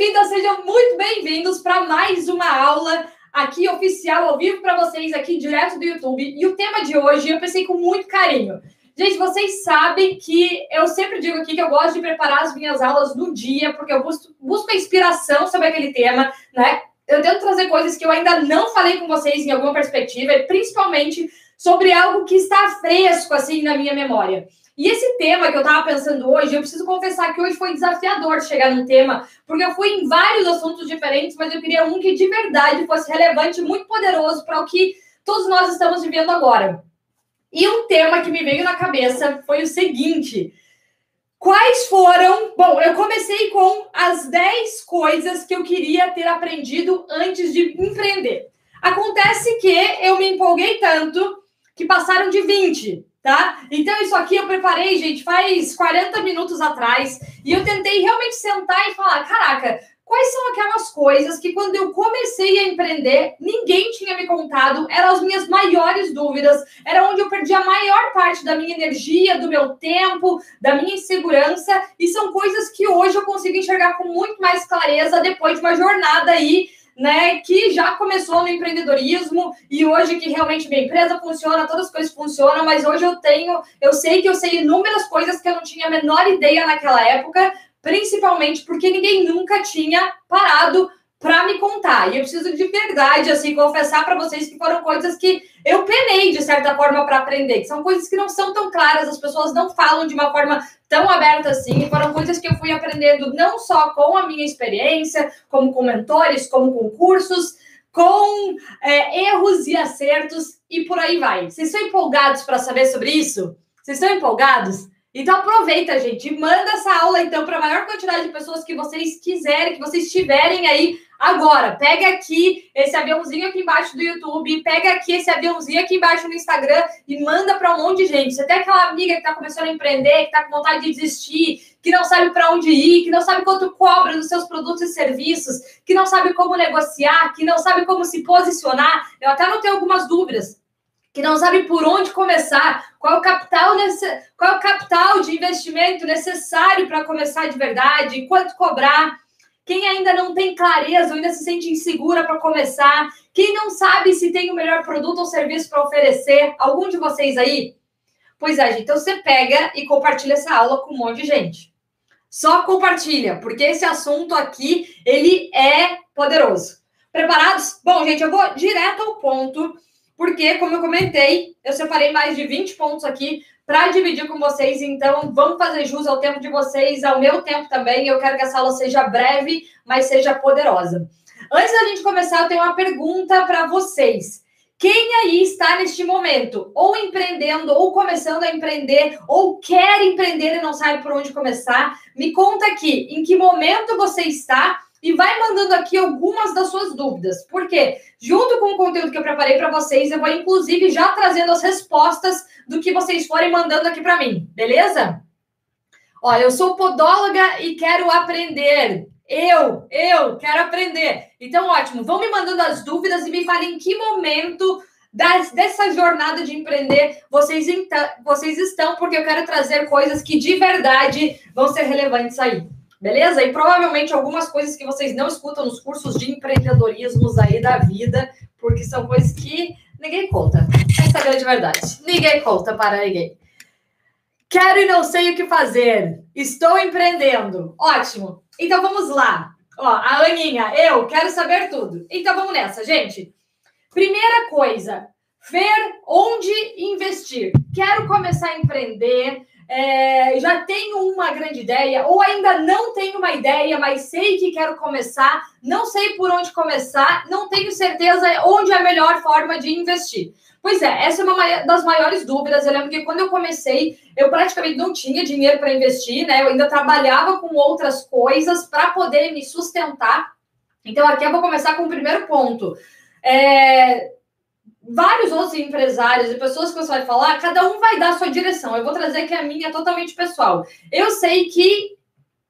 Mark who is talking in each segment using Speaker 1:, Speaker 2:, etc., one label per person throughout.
Speaker 1: bem-vindas, sejam muito bem-vindos para mais uma aula aqui oficial, ao vivo para vocês, aqui direto do YouTube. E o tema de hoje eu pensei com muito carinho. Gente, vocês sabem que eu sempre digo aqui que eu gosto de preparar as minhas aulas no dia, porque eu busco, busco inspiração sobre aquele tema, né? Eu tento trazer coisas que eu ainda não falei com vocês em alguma perspectiva, e principalmente sobre algo que está fresco, assim, na minha memória. E esse tema que eu estava pensando hoje, eu preciso confessar que hoje foi desafiador chegar num tema, porque eu fui em vários assuntos diferentes, mas eu queria um que de verdade fosse relevante, muito poderoso para o que todos nós estamos vivendo agora. E um tema que me veio na cabeça foi o seguinte: quais foram. Bom, eu comecei com as 10 coisas que eu queria ter aprendido antes de empreender. Acontece que eu me empolguei tanto que passaram de 20 tá? Então, isso aqui eu preparei, gente, faz 40 minutos atrás, e eu tentei realmente sentar e falar: caraca, quais são aquelas coisas que quando eu comecei a empreender, ninguém tinha me contado, eram as minhas maiores dúvidas, era onde eu perdi a maior parte da minha energia, do meu tempo, da minha insegurança, e são coisas que hoje eu consigo enxergar com muito mais clareza depois de uma jornada aí né, que já começou no empreendedorismo e hoje que realmente minha empresa funciona, todas as coisas funcionam, mas hoje eu tenho, eu sei que eu sei inúmeras coisas que eu não tinha a menor ideia naquela época, principalmente porque ninguém nunca tinha parado para me contar. E eu preciso de verdade, assim, confessar para vocês que foram coisas que eu penei, de certa forma, para aprender, que são coisas que não são tão claras, as pessoas não falam de uma forma tão aberta assim, foram coisas que eu fui aprendendo não só com a minha experiência, como com mentores, como com cursos, com é, erros e acertos, e por aí vai. Vocês estão empolgados para saber sobre isso? Vocês estão empolgados? Então aproveita, gente, manda essa aula então para a maior quantidade de pessoas que vocês quiserem, que vocês tiverem aí agora. Pega aqui esse aviãozinho aqui embaixo do YouTube, pega aqui esse aviãozinho aqui embaixo no Instagram e manda para um monte de gente. Você tem aquela amiga que está começando a empreender, que está com vontade de desistir, que não sabe para onde ir, que não sabe quanto cobra nos seus produtos e serviços, que não sabe como negociar, que não sabe como se posicionar. Eu até não tenho algumas dúvidas que não sabe por onde começar, qual o capital, qual o capital de investimento necessário para começar de verdade, quanto cobrar. Quem ainda não tem clareza ou ainda se sente insegura para começar, quem não sabe se tem o melhor produto ou serviço para oferecer, algum de vocês aí? Pois é, gente, então você pega e compartilha essa aula com um monte de gente. Só compartilha, porque esse assunto aqui, ele é poderoso. Preparados? Bom, gente, eu vou direto ao ponto porque, como eu comentei, eu separei mais de 20 pontos aqui para dividir com vocês. Então, vamos fazer jus ao tempo de vocês, ao meu tempo também. Eu quero que essa aula seja breve, mas seja poderosa. Antes da gente começar, eu tenho uma pergunta para vocês. Quem aí está neste momento, ou empreendendo, ou começando a empreender, ou quer empreender e não sabe por onde começar? Me conta aqui, em que momento você está e vai mandando aqui algumas das suas dúvidas. Porque, junto com o conteúdo que eu preparei para vocês, eu vou inclusive já trazendo as respostas do que vocês forem mandando aqui para mim, beleza? Olha, eu sou podóloga e quero aprender. Eu, eu quero aprender. Então, ótimo. Vão me mandando as dúvidas e me falem em que momento das, dessa jornada de empreender vocês, vocês estão, porque eu quero trazer coisas que de verdade vão ser relevantes aí. Beleza? E provavelmente algumas coisas que vocês não escutam nos cursos de empreendedorismo aí da vida, porque são coisas que ninguém conta. Essa é a grande verdade. Ninguém conta para ninguém. Quero e não sei o que fazer. Estou empreendendo. Ótimo. Então vamos lá. Ó, a Aninha, eu quero saber tudo. Então vamos nessa, gente. Primeira coisa, ver onde investir. Quero começar a empreender, é, já tenho uma grande ideia, ou ainda não tenho uma ideia, mas sei que quero começar, não sei por onde começar, não tenho certeza onde é a melhor forma de investir. Pois é, essa é uma das maiores dúvidas. Eu lembro que quando eu comecei, eu praticamente não tinha dinheiro para investir, né? Eu ainda trabalhava com outras coisas para poder me sustentar. Então, aqui eu vou começar com o primeiro ponto. É, vários outros empresários e pessoas que você vai falar, cada um vai dar a sua direção. Eu vou trazer que a minha é totalmente pessoal. Eu sei que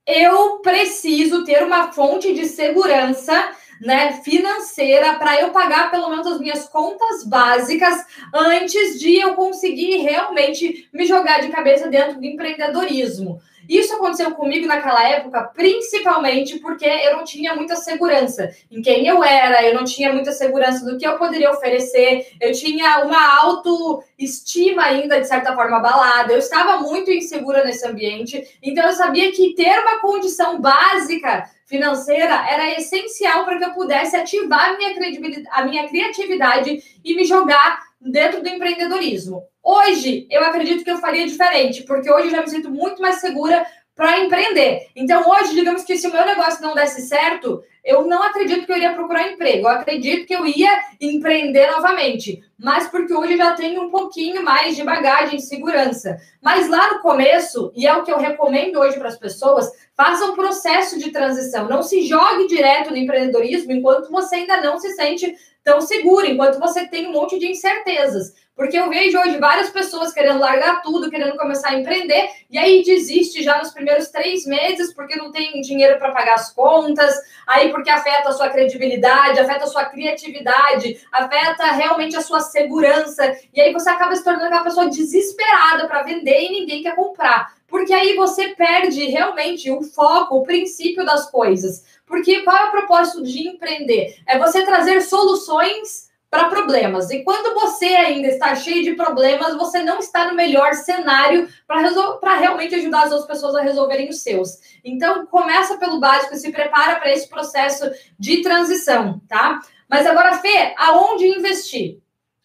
Speaker 1: eu preciso ter uma fonte de segurança né, financeira para eu pagar pelo menos as minhas contas básicas antes de eu conseguir realmente me jogar de cabeça dentro do empreendedorismo. Isso aconteceu comigo naquela época, principalmente porque eu não tinha muita segurança em quem eu era, eu não tinha muita segurança do que eu poderia oferecer, eu tinha uma autoestima ainda, de certa forma, abalada, eu estava muito insegura nesse ambiente, então eu sabia que ter uma condição básica financeira era essencial para que eu pudesse ativar a minha, credibilidade, a minha criatividade e me jogar dentro do empreendedorismo. Hoje, eu acredito que eu faria diferente, porque hoje eu já me sinto muito mais segura para empreender. Então, hoje, digamos que se o meu negócio não desse certo, eu não acredito que eu iria procurar emprego. Eu acredito que eu ia empreender novamente. Mas porque hoje eu já tenho um pouquinho mais de bagagem de segurança. Mas lá no começo, e é o que eu recomendo hoje para as pessoas, faça um processo de transição. Não se jogue direto no empreendedorismo enquanto você ainda não se sente tão seguro, enquanto você tem um monte de incertezas. Porque eu vejo hoje várias pessoas querendo largar tudo, querendo começar a empreender, e aí desiste já nos primeiros três meses porque não tem dinheiro para pagar as contas, aí porque afeta a sua credibilidade, afeta a sua criatividade, afeta realmente a sua segurança, e aí você acaba se tornando uma pessoa desesperada para vender e ninguém quer comprar. Porque aí você perde realmente o foco, o princípio das coisas. Porque qual é o propósito de empreender? É você trazer soluções para problemas. E quando você ainda está cheio de problemas, você não está no melhor cenário para realmente ajudar as outras pessoas a resolverem os seus. Então, começa pelo básico se prepara para esse processo de transição, tá? Mas agora, Fê, aonde investir?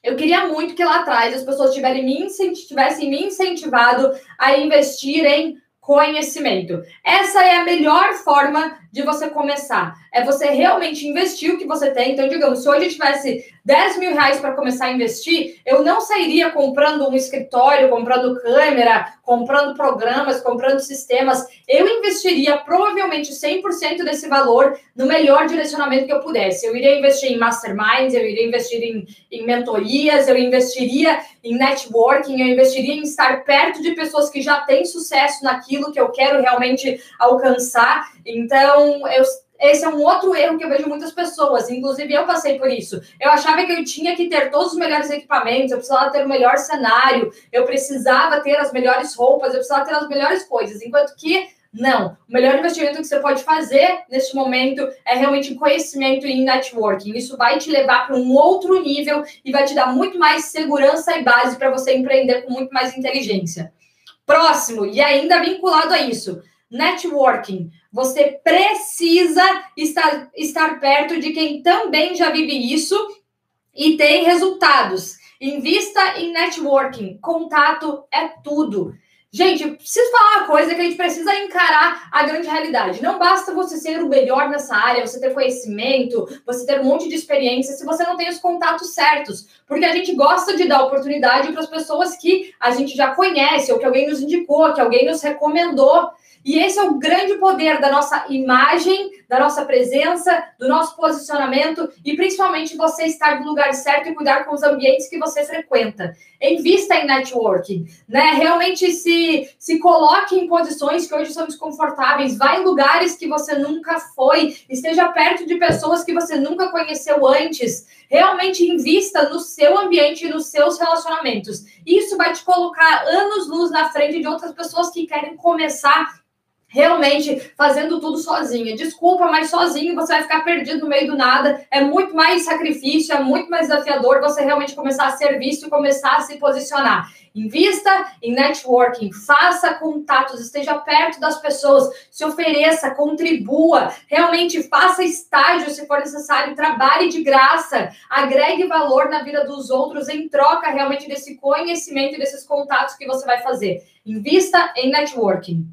Speaker 1: Eu queria muito que lá atrás as pessoas tivessem me, tivessem me incentivado a investir em conhecimento. Essa é a melhor forma de você começar. É você realmente investir o que você tem. Então, digamos, se hoje eu tivesse 10 mil reais para começar a investir, eu não sairia comprando um escritório, comprando câmera, comprando programas, comprando sistemas. Eu investiria provavelmente 100% desse valor no melhor direcionamento que eu pudesse. Eu iria investir em masterminds, eu iria investir em, em mentorias, eu investiria em networking, eu investiria em estar perto de pessoas que já têm sucesso naquilo que eu quero realmente alcançar. Então, eu, esse é um outro erro que eu vejo muitas pessoas, inclusive eu passei por isso. Eu achava que eu tinha que ter todos os melhores equipamentos, eu precisava ter o melhor cenário, eu precisava ter as melhores roupas, eu precisava ter as melhores coisas, enquanto que não. O melhor investimento que você pode fazer neste momento é realmente conhecimento e em networking. Isso vai te levar para um outro nível e vai te dar muito mais segurança e base para você empreender com muito mais inteligência. Próximo, e ainda vinculado a isso, networking. Você precisa estar, estar perto de quem também já vive isso e tem resultados. Invista em networking. Contato é tudo. Gente, preciso falar uma coisa que a gente precisa encarar a grande realidade. Não basta você ser o melhor nessa área, você ter conhecimento, você ter um monte de experiência, se você não tem os contatos certos. Porque a gente gosta de dar oportunidade para as pessoas que a gente já conhece, ou que alguém nos indicou, que alguém nos recomendou. E esse é o grande poder da nossa imagem, da nossa presença, do nosso posicionamento e principalmente você estar no lugar certo e cuidar com os ambientes que você frequenta. Invista em networking, né? Realmente se, se coloque em posições que hoje são desconfortáveis, vá em lugares que você nunca foi, esteja perto de pessoas que você nunca conheceu antes. Realmente invista no seu ambiente e nos seus relacionamentos. Isso vai te colocar anos luz na frente de outras pessoas que querem começar realmente fazendo tudo sozinha. Desculpa, mas sozinho você vai ficar perdido no meio do nada. É muito mais sacrifício, é muito mais desafiador você realmente começar a ser visto e começar a se posicionar. Invista em networking, faça contatos, esteja perto das pessoas, se ofereça, contribua, realmente faça estágio se for necessário, trabalhe de graça, agregue valor na vida dos outros em troca realmente desse conhecimento e desses contatos que você vai fazer. Invista em networking.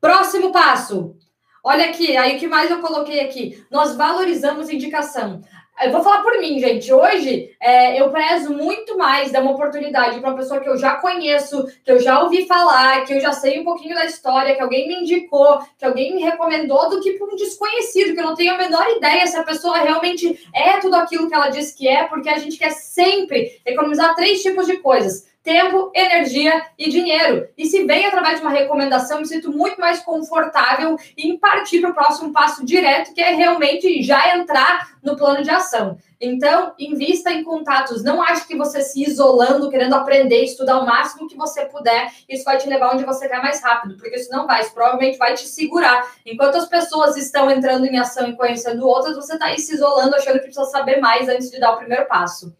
Speaker 1: Próximo passo. Olha aqui, aí o que mais eu coloquei aqui? Nós valorizamos indicação. Eu vou falar por mim, gente. Hoje é, eu prezo muito mais dar uma oportunidade para uma pessoa que eu já conheço, que eu já ouvi falar, que eu já sei um pouquinho da história, que alguém me indicou, que alguém me recomendou, do que para um desconhecido, que eu não tenho a menor ideia se a pessoa realmente é tudo aquilo que ela diz que é, porque a gente quer sempre economizar três tipos de coisas tempo, energia e dinheiro. E se vem através de uma recomendação, me sinto muito mais confortável em partir para o próximo passo direto, que é realmente já entrar no plano de ação. Então, invista em contatos. Não ache que você se isolando, querendo aprender, estudar o máximo que você puder, isso vai te levar onde você quer mais rápido, porque isso não vai, isso provavelmente vai te segurar. Enquanto as pessoas estão entrando em ação e conhecendo outras, você está aí se isolando, achando que precisa saber mais antes de dar o primeiro passo.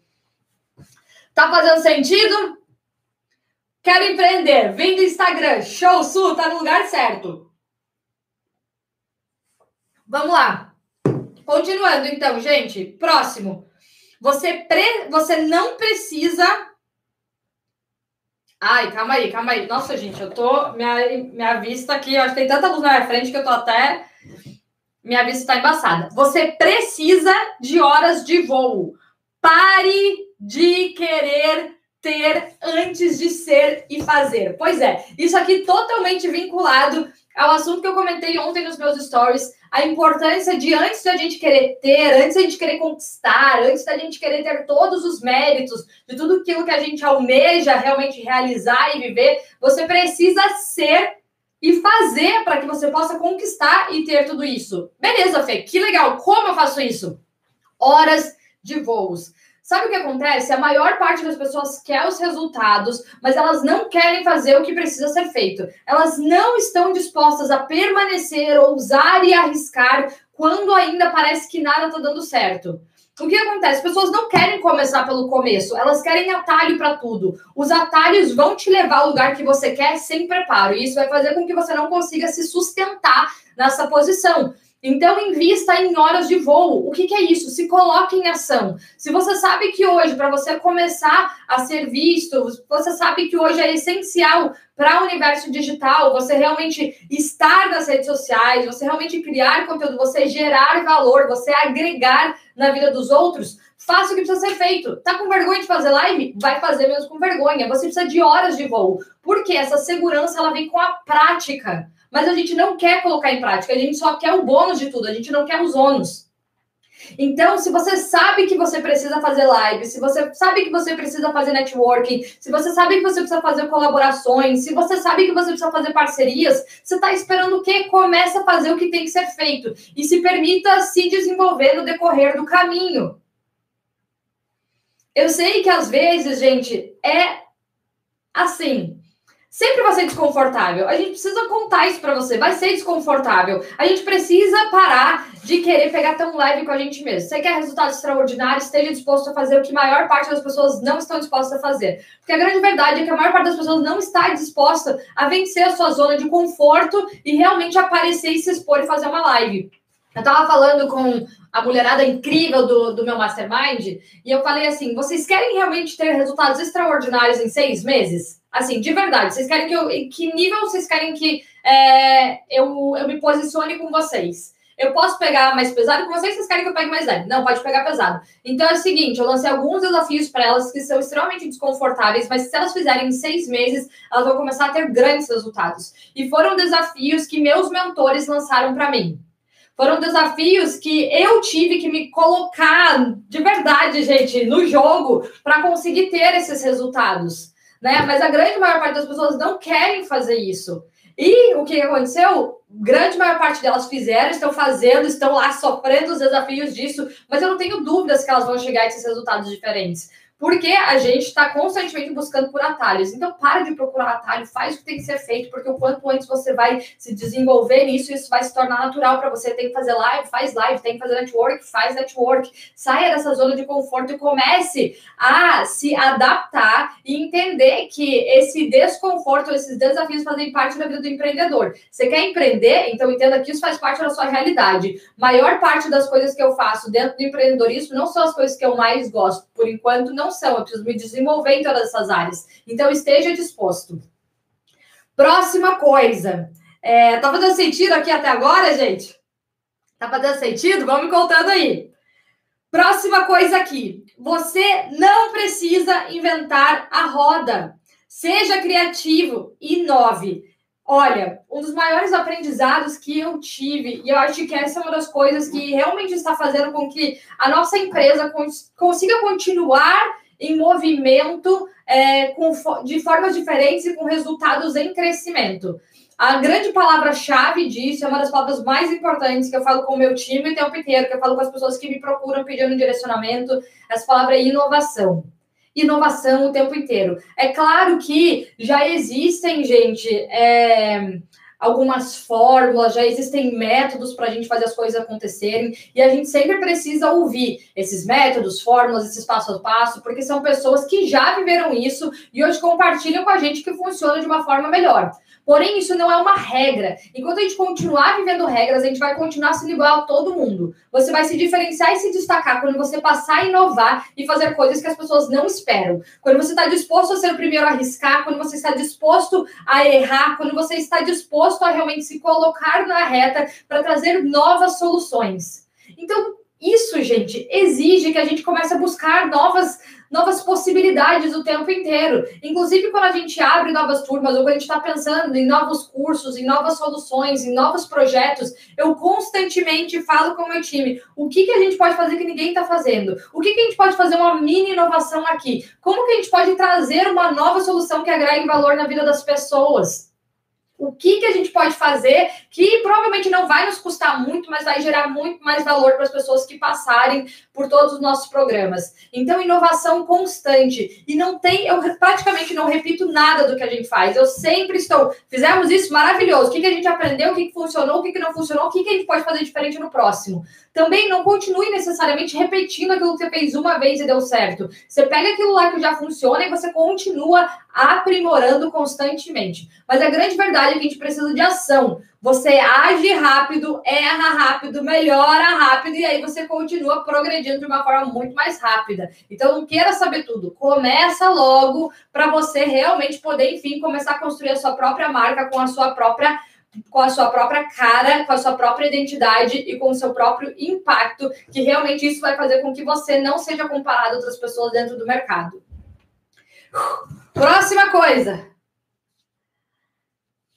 Speaker 1: Tá fazendo sentido? Quero empreender. Vem do Instagram. Show, Su, tá no lugar certo. Vamos lá. Continuando, então, gente. Próximo. Você, pre... você não precisa. Ai, calma aí, calma aí. Nossa, gente, eu tô. Minha, minha vista aqui, acho que tem tanta luz na minha frente que eu tô até. Minha vista tá embaçada. Você precisa de horas de voo. Pare de querer ter antes de ser e fazer. Pois é, isso aqui totalmente vinculado ao assunto que eu comentei ontem nos meus stories, a importância de antes da gente querer ter, antes da gente querer conquistar, antes da gente querer ter todos os méritos de tudo aquilo que a gente almeja realmente realizar e viver, você precisa ser e fazer para que você possa conquistar e ter tudo isso. Beleza, Fê, que legal. Como eu faço isso? Horas de voos. Sabe o que acontece? A maior parte das pessoas quer os resultados, mas elas não querem fazer o que precisa ser feito. Elas não estão dispostas a permanecer, ousar e arriscar quando ainda parece que nada está dando certo. O que acontece? As pessoas não querem começar pelo começo, elas querem atalho para tudo. Os atalhos vão te levar ao lugar que você quer sem preparo, e isso vai fazer com que você não consiga se sustentar nessa posição. Então, invista em horas de voo. O que, que, é isso? Se coloque em ação. Se você sabe que hoje, para você começar a ser visto, você sabe que hoje é essencial para o universo digital, você realmente estar nas redes sociais, você realmente criar conteúdo, você gerar valor, você agregar na vida dos outros, faça o que precisa ser feito. Tá com vergonha de fazer live? Vai fazer mesmo com vergonha. Você precisa de horas de voo. Porque essa segurança ela vem com a prática mas a gente não quer colocar em prática, a gente só quer o bônus de tudo, a gente não quer os ônus. Então, se você sabe que você precisa fazer live, se você sabe que você precisa fazer networking, se você sabe que você precisa fazer colaborações, se você sabe que você precisa fazer parcerias, você está esperando o quê? Começa a fazer o que tem que ser feito e se permita se desenvolver no decorrer do caminho. Eu sei que às vezes, gente, é assim sempre vai ser desconfortável. A gente precisa contar isso para você. Vai ser desconfortável. A gente precisa parar de querer pegar tão leve com a gente mesmo. Você quer resultados extraordinários, esteja disposto a fazer o que a maior parte das pessoas não estão dispostas a fazer. Porque a grande verdade é que a maior parte das pessoas não está disposta a vencer a sua zona de conforto e realmente aparecer e se expor e fazer uma live. Eu estava falando com a mulherada incrível do, do meu mastermind e eu falei assim: vocês querem realmente ter resultados extraordinários em seis meses? Assim, de verdade, vocês querem que eu. Que nível vocês querem que é, eu, eu me posicione com vocês? Eu posso pegar mais pesado com vocês, vocês querem que eu pegue mais leve? Não, pode pegar pesado. Então é o seguinte: eu lancei alguns desafios para elas que são extremamente desconfortáveis, mas se elas fizerem em seis meses, elas vão começar a ter grandes resultados. E foram desafios que meus mentores lançaram para mim. Foram desafios que eu tive que me colocar de verdade, gente, no jogo para conseguir ter esses resultados né? Mas a grande maior parte das pessoas não querem fazer isso. E o que aconteceu? Grande maior parte delas fizeram, estão fazendo, estão lá sofrendo os desafios disso, mas eu não tenho dúvidas que elas vão chegar a esses resultados diferentes. Porque a gente está constantemente buscando por atalhos. Então, para de procurar atalho, faz o que tem que ser feito, porque o quanto antes você vai se desenvolver nisso, isso vai se tornar natural para você. Tem que fazer live, faz live, tem que fazer network, faz network. Saia dessa zona de conforto e comece a se adaptar e entender que esse desconforto, esses desafios fazem parte da vida do empreendedor. Você quer empreender? Então entenda que isso faz parte da sua realidade. Maior parte das coisas que eu faço dentro do empreendedorismo não são as coisas que eu mais gosto. Por enquanto, não são, eu preciso me desenvolver em todas essas áreas. Então, esteja disposto. Próxima coisa. É, tá fazendo sentido aqui até agora, gente? Tá fazendo sentido? Vamos me contando aí. Próxima coisa aqui. Você não precisa inventar a roda. Seja criativo, inove. Olha, um dos maiores aprendizados que eu tive, e eu acho que essa é uma das coisas que realmente está fazendo com que a nossa empresa cons consiga continuar em movimento é, com, de formas diferentes e com resultados em crescimento. A grande palavra-chave disso é uma das palavras mais importantes que eu falo com o meu time o tempo inteiro, que eu falo com as pessoas que me procuram pedindo direcionamento. Essa palavra é inovação. Inovação o tempo inteiro. É claro que já existem, gente, é, algumas fórmulas, já existem métodos para a gente fazer as coisas acontecerem, e a gente sempre precisa ouvir esses métodos, fórmulas, esses passo a passo, porque são pessoas que já viveram isso e hoje compartilham com a gente que funciona de uma forma melhor. Porém, isso não é uma regra. Enquanto a gente continuar vivendo regras, a gente vai continuar sendo igual a todo mundo. Você vai se diferenciar e se destacar quando você passar a inovar e fazer coisas que as pessoas não esperam. Quando você está disposto a ser o primeiro a arriscar, quando você está disposto a errar, quando você está disposto a realmente se colocar na reta para trazer novas soluções. Então, isso, gente, exige que a gente comece a buscar novas novas possibilidades o tempo inteiro. Inclusive, quando a gente abre novas turmas, ou quando a gente está pensando em novos cursos, em novas soluções, em novos projetos, eu constantemente falo com o meu time o que, que a gente pode fazer que ninguém está fazendo, o que, que a gente pode fazer uma mini inovação aqui, como que a gente pode trazer uma nova solução que agregue valor na vida das pessoas o que, que a gente pode fazer que provavelmente não vai nos custar muito, mas vai gerar muito mais valor para as pessoas que passarem por todos os nossos programas. Então, inovação constante. E não tem, eu praticamente não repito nada do que a gente faz. Eu sempre estou, fizemos isso maravilhoso. O que, que a gente aprendeu, o que, que funcionou, o que, que não funcionou, o que, que a gente pode fazer diferente no próximo. Também não continue necessariamente repetindo aquilo que você fez uma vez e deu certo. Você pega aquilo lá que já funciona e você continua aprimorando constantemente. Mas a grande verdade é que a gente precisa de ação. Você age rápido, erra rápido, melhora rápido e aí você continua progredindo de uma forma muito mais rápida. Então não queira saber tudo. Começa logo para você realmente poder, enfim, começar a construir a sua própria marca com a sua própria com a sua própria cara, com a sua própria identidade e com o seu próprio impacto, que realmente isso vai fazer com que você não seja comparado a outras pessoas dentro do mercado. Próxima coisa.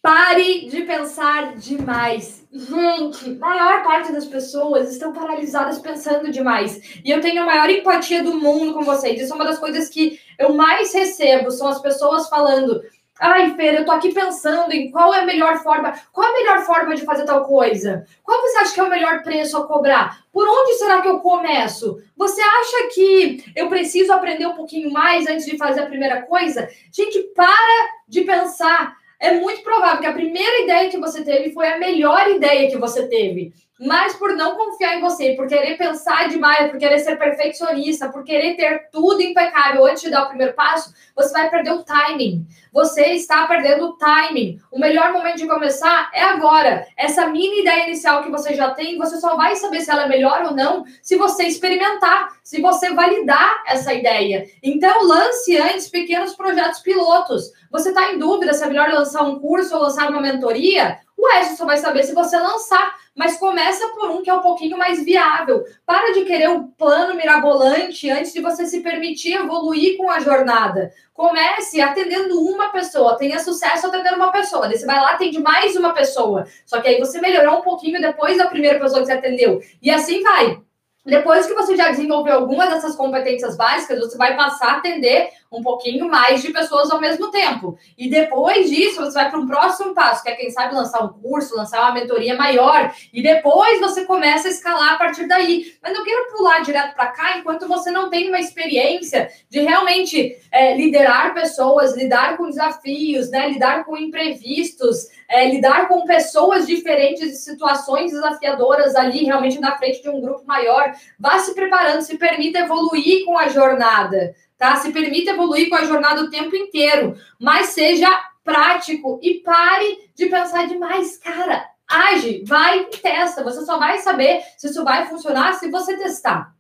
Speaker 1: Pare de pensar demais. Gente, maior parte das pessoas estão paralisadas pensando demais. E eu tenho a maior empatia do mundo com vocês. Isso é uma das coisas que eu mais recebo, são as pessoas falando: Ai, Fer, eu tô aqui pensando em qual é a melhor forma, qual é a melhor forma de fazer tal coisa? Qual você acha que é o melhor preço a cobrar? Por onde será que eu começo? Você acha que eu preciso aprender um pouquinho mais antes de fazer a primeira coisa? Gente, para de pensar. É muito provável que a primeira ideia que você teve foi a melhor ideia que você teve mas por não confiar em você, por querer pensar demais, por querer ser perfeccionista, por querer ter tudo impecável antes de dar o primeiro passo, você vai perder o timing. Você está perdendo o timing. O melhor momento de começar é agora. Essa mini ideia inicial que você já tem, você só vai saber se ela é melhor ou não se você experimentar, se você validar essa ideia. Então, lance antes pequenos projetos pilotos. Você está em dúvida se é melhor lançar um curso ou lançar uma mentoria? O só vai saber se você lançar mas começa por um que é um pouquinho mais viável. Para de querer um plano mirabolante antes de você se permitir evoluir com a jornada. Comece atendendo uma pessoa, tenha sucesso atendendo uma pessoa. Daí você vai lá, atende mais uma pessoa. Só que aí você melhorou um pouquinho depois da primeira pessoa que você atendeu. E assim vai. Depois que você já desenvolveu alguma dessas competências básicas, você vai passar a atender um pouquinho mais de pessoas ao mesmo tempo. E depois disso, você vai para um próximo passo, que é, quem sabe, lançar um curso, lançar uma mentoria maior. E depois você começa a escalar a partir daí. Mas não quero pular direto para cá enquanto você não tem uma experiência de realmente é, liderar pessoas, lidar com desafios, né, lidar com imprevistos, é, lidar com pessoas diferentes e situações desafiadoras ali, realmente na frente de um grupo maior. Vá se preparando, se permita evoluir com a jornada tá? Se permita evoluir com a jornada o tempo inteiro, mas seja prático e pare de pensar demais, cara. Age, vai e testa. Você só vai saber se isso vai funcionar se você testar.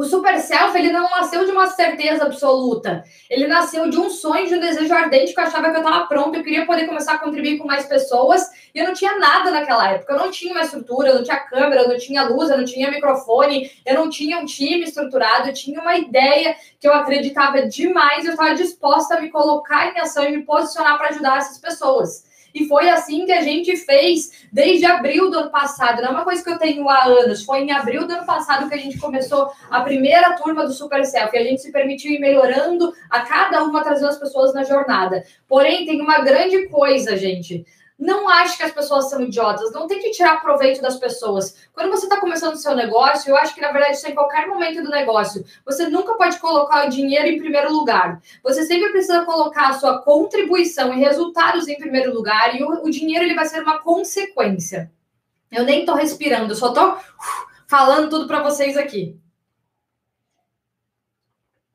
Speaker 1: O super self, ele não nasceu de uma certeza absoluta. Ele nasceu de um sonho, de um desejo ardente que eu achava que eu estava pronto, eu queria poder começar a contribuir com mais pessoas, e eu não tinha nada naquela época. Eu não tinha uma estrutura, eu não tinha câmera, eu não tinha luz, eu não tinha microfone, eu não tinha um time estruturado, eu tinha uma ideia que eu acreditava demais, eu estava disposta a me colocar em ação e me posicionar para ajudar essas pessoas. E foi assim que a gente fez desde abril do ano passado. Não é uma coisa que eu tenho há anos. Foi em abril do ano passado que a gente começou a primeira turma do Super Selfie. A gente se permitiu ir melhorando a cada uma, trazendo as pessoas na jornada. Porém, tem uma grande coisa, gente. Não acho que as pessoas são idiotas, não tem que tirar proveito das pessoas. Quando você está começando o seu negócio, eu acho que na verdade isso é em qualquer momento do negócio. Você nunca pode colocar o dinheiro em primeiro lugar. Você sempre precisa colocar a sua contribuição e resultados em primeiro lugar, e o, o dinheiro ele vai ser uma consequência. Eu nem estou respirando, eu só estou falando tudo para vocês aqui.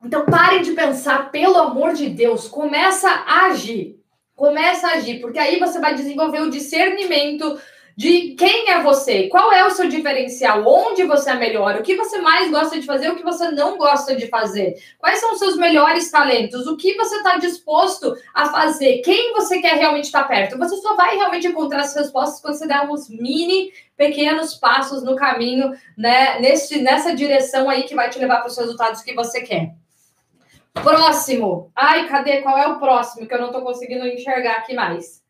Speaker 1: Então parem de pensar, pelo amor de Deus, começa a agir. Começa a agir, porque aí você vai desenvolver o discernimento de quem é você, qual é o seu diferencial, onde você é melhor, o que você mais gosta de fazer, o que você não gosta de fazer, quais são os seus melhores talentos, o que você está disposto a fazer, quem você quer realmente estar perto. Você só vai realmente encontrar as respostas quando você der uns mini, pequenos passos no caminho, né, nesse, nessa direção aí que vai te levar para os resultados que você quer. Próximo. Ai, cadê? Qual é o próximo que eu não estou conseguindo enxergar aqui mais?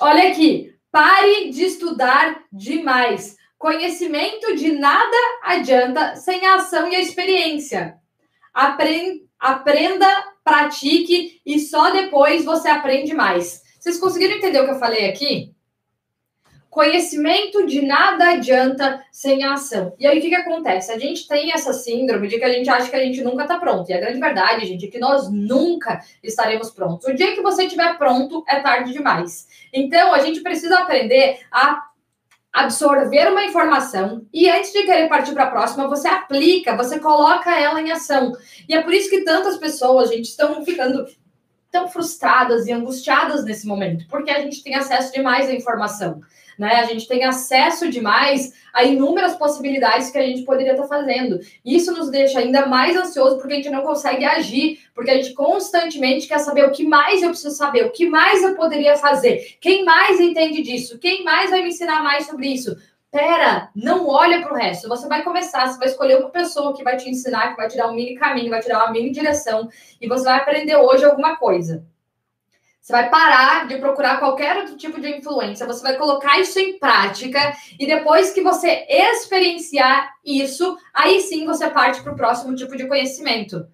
Speaker 1: Olha aqui. Pare de estudar demais. Conhecimento de nada adianta sem a ação e a experiência. Aprenda, aprenda, pratique e só depois você aprende mais. Vocês conseguiram entender o que eu falei aqui? Conhecimento de nada adianta sem ação. E aí, o que, que acontece? A gente tem essa síndrome de que a gente acha que a gente nunca está pronto. E a grande verdade, gente, é que nós nunca estaremos prontos. O dia que você estiver pronto, é tarde demais. Então, a gente precisa aprender a absorver uma informação e antes de querer partir para a próxima, você aplica, você coloca ela em ação. E é por isso que tantas pessoas, gente, estão ficando tão frustradas e angustiadas nesse momento, porque a gente tem acesso demais à informação né? A gente tem acesso demais a inúmeras possibilidades que a gente poderia estar fazendo. Isso nos deixa ainda mais ansioso porque a gente não consegue agir, porque a gente constantemente quer saber o que mais eu preciso saber, o que mais eu poderia fazer, quem mais entende disso, quem mais vai me ensinar mais sobre isso. Pera, não olha para o resto. Você vai começar, você vai escolher uma pessoa que vai te ensinar, que vai te dar um mini caminho, vai te dar uma mini direção, e você vai aprender hoje alguma coisa. Você vai parar de procurar qualquer outro tipo de influência, você vai colocar isso em prática e depois que você experienciar isso, aí sim você parte para o próximo tipo de conhecimento.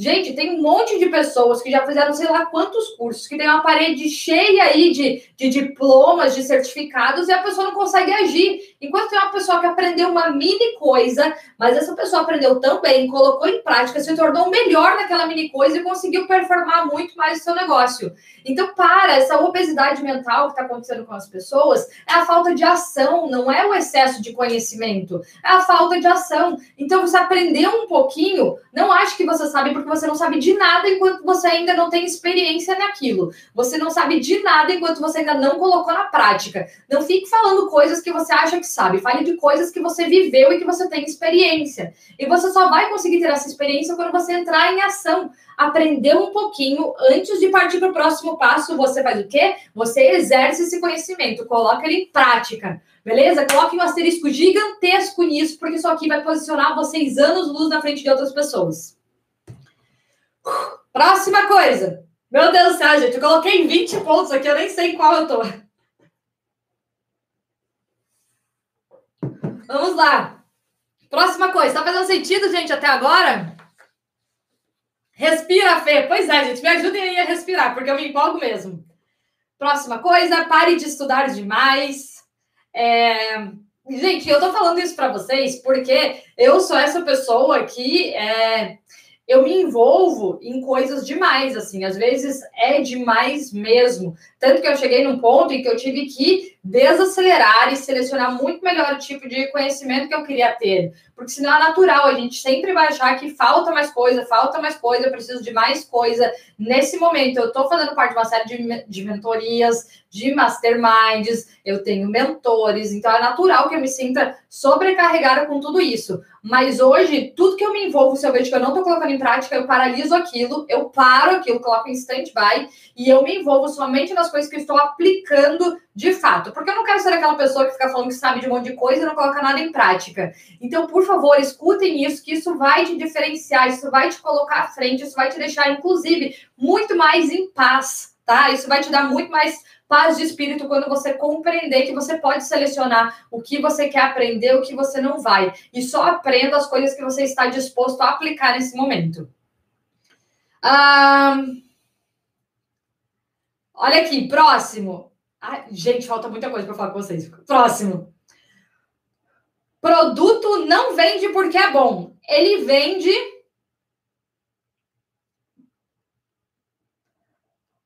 Speaker 1: Gente, tem um monte de pessoas que já fizeram sei lá quantos cursos, que tem uma parede cheia aí de, de diplomas, de certificados, e a pessoa não consegue agir. Enquanto tem uma pessoa que aprendeu uma mini coisa, mas essa pessoa aprendeu tão bem, colocou em prática, se tornou melhor naquela mini coisa e conseguiu performar muito mais o seu negócio. Então, para, essa obesidade mental que está acontecendo com as pessoas é a falta de ação, não é o excesso de conhecimento, é a falta de ação. Então, você aprendeu um pouquinho, não acho que você sabe porque você não sabe de nada enquanto você ainda não tem experiência naquilo. Você não sabe de nada enquanto você ainda não colocou na prática. Não fique falando coisas que você acha que sabe, fale de coisas que você viveu e que você tem experiência. E você só vai conseguir ter essa experiência quando você entrar em ação. Aprender um pouquinho antes de partir para o próximo passo, você faz o quê? Você exerce esse conhecimento, coloca ele em prática. Beleza? Coloque um asterisco gigantesco nisso, porque isso aqui vai posicionar vocês anos luz na frente de outras pessoas. Próxima coisa. Meu Deus do céu, gente, eu coloquei 20 pontos aqui, eu nem sei qual eu tô. Vamos lá. Próxima coisa. Tá fazendo sentido, gente, até agora? Respira, Fê. Pois é, gente, me ajudem aí a respirar, porque eu me empolgo mesmo. Próxima coisa, pare de estudar demais. É... Gente, eu tô falando isso para vocês porque eu sou essa pessoa que é, eu me envolvo em coisas demais, assim, às vezes é demais mesmo. Tanto que eu cheguei num ponto em que eu tive que desacelerar e selecionar muito melhor o tipo de conhecimento que eu queria ter. Porque senão é natural, a gente sempre vai achar que falta mais coisa, falta mais coisa, eu preciso de mais coisa. Nesse momento, eu estou fazendo parte de uma série de, de mentorias, de masterminds, eu tenho mentores, então é natural que eu me sinta sobrecarregada com tudo isso. Mas hoje, tudo que eu me envolvo, se eu vejo que eu não estou colocando em prática, eu paraliso aquilo, eu paro aquilo, coloco em stand-by e eu me envolvo somente nas coisas que eu estou aplicando de fato. Porque eu não quero ser aquela pessoa que fica falando que sabe de um monte de coisa e não coloca nada em prática. Então, por favor, escutem isso, que isso vai te diferenciar, isso vai te colocar à frente, isso vai te deixar, inclusive, muito mais em paz, tá? Isso vai te dar muito mais paz de espírito quando você compreender que você pode selecionar o que você quer aprender, o que você não vai. E só aprenda as coisas que você está disposto a aplicar nesse momento. Ah, olha aqui, próximo. Ai, gente, falta muita coisa para falar com vocês. Próximo. Produto não vende porque é bom. Ele vende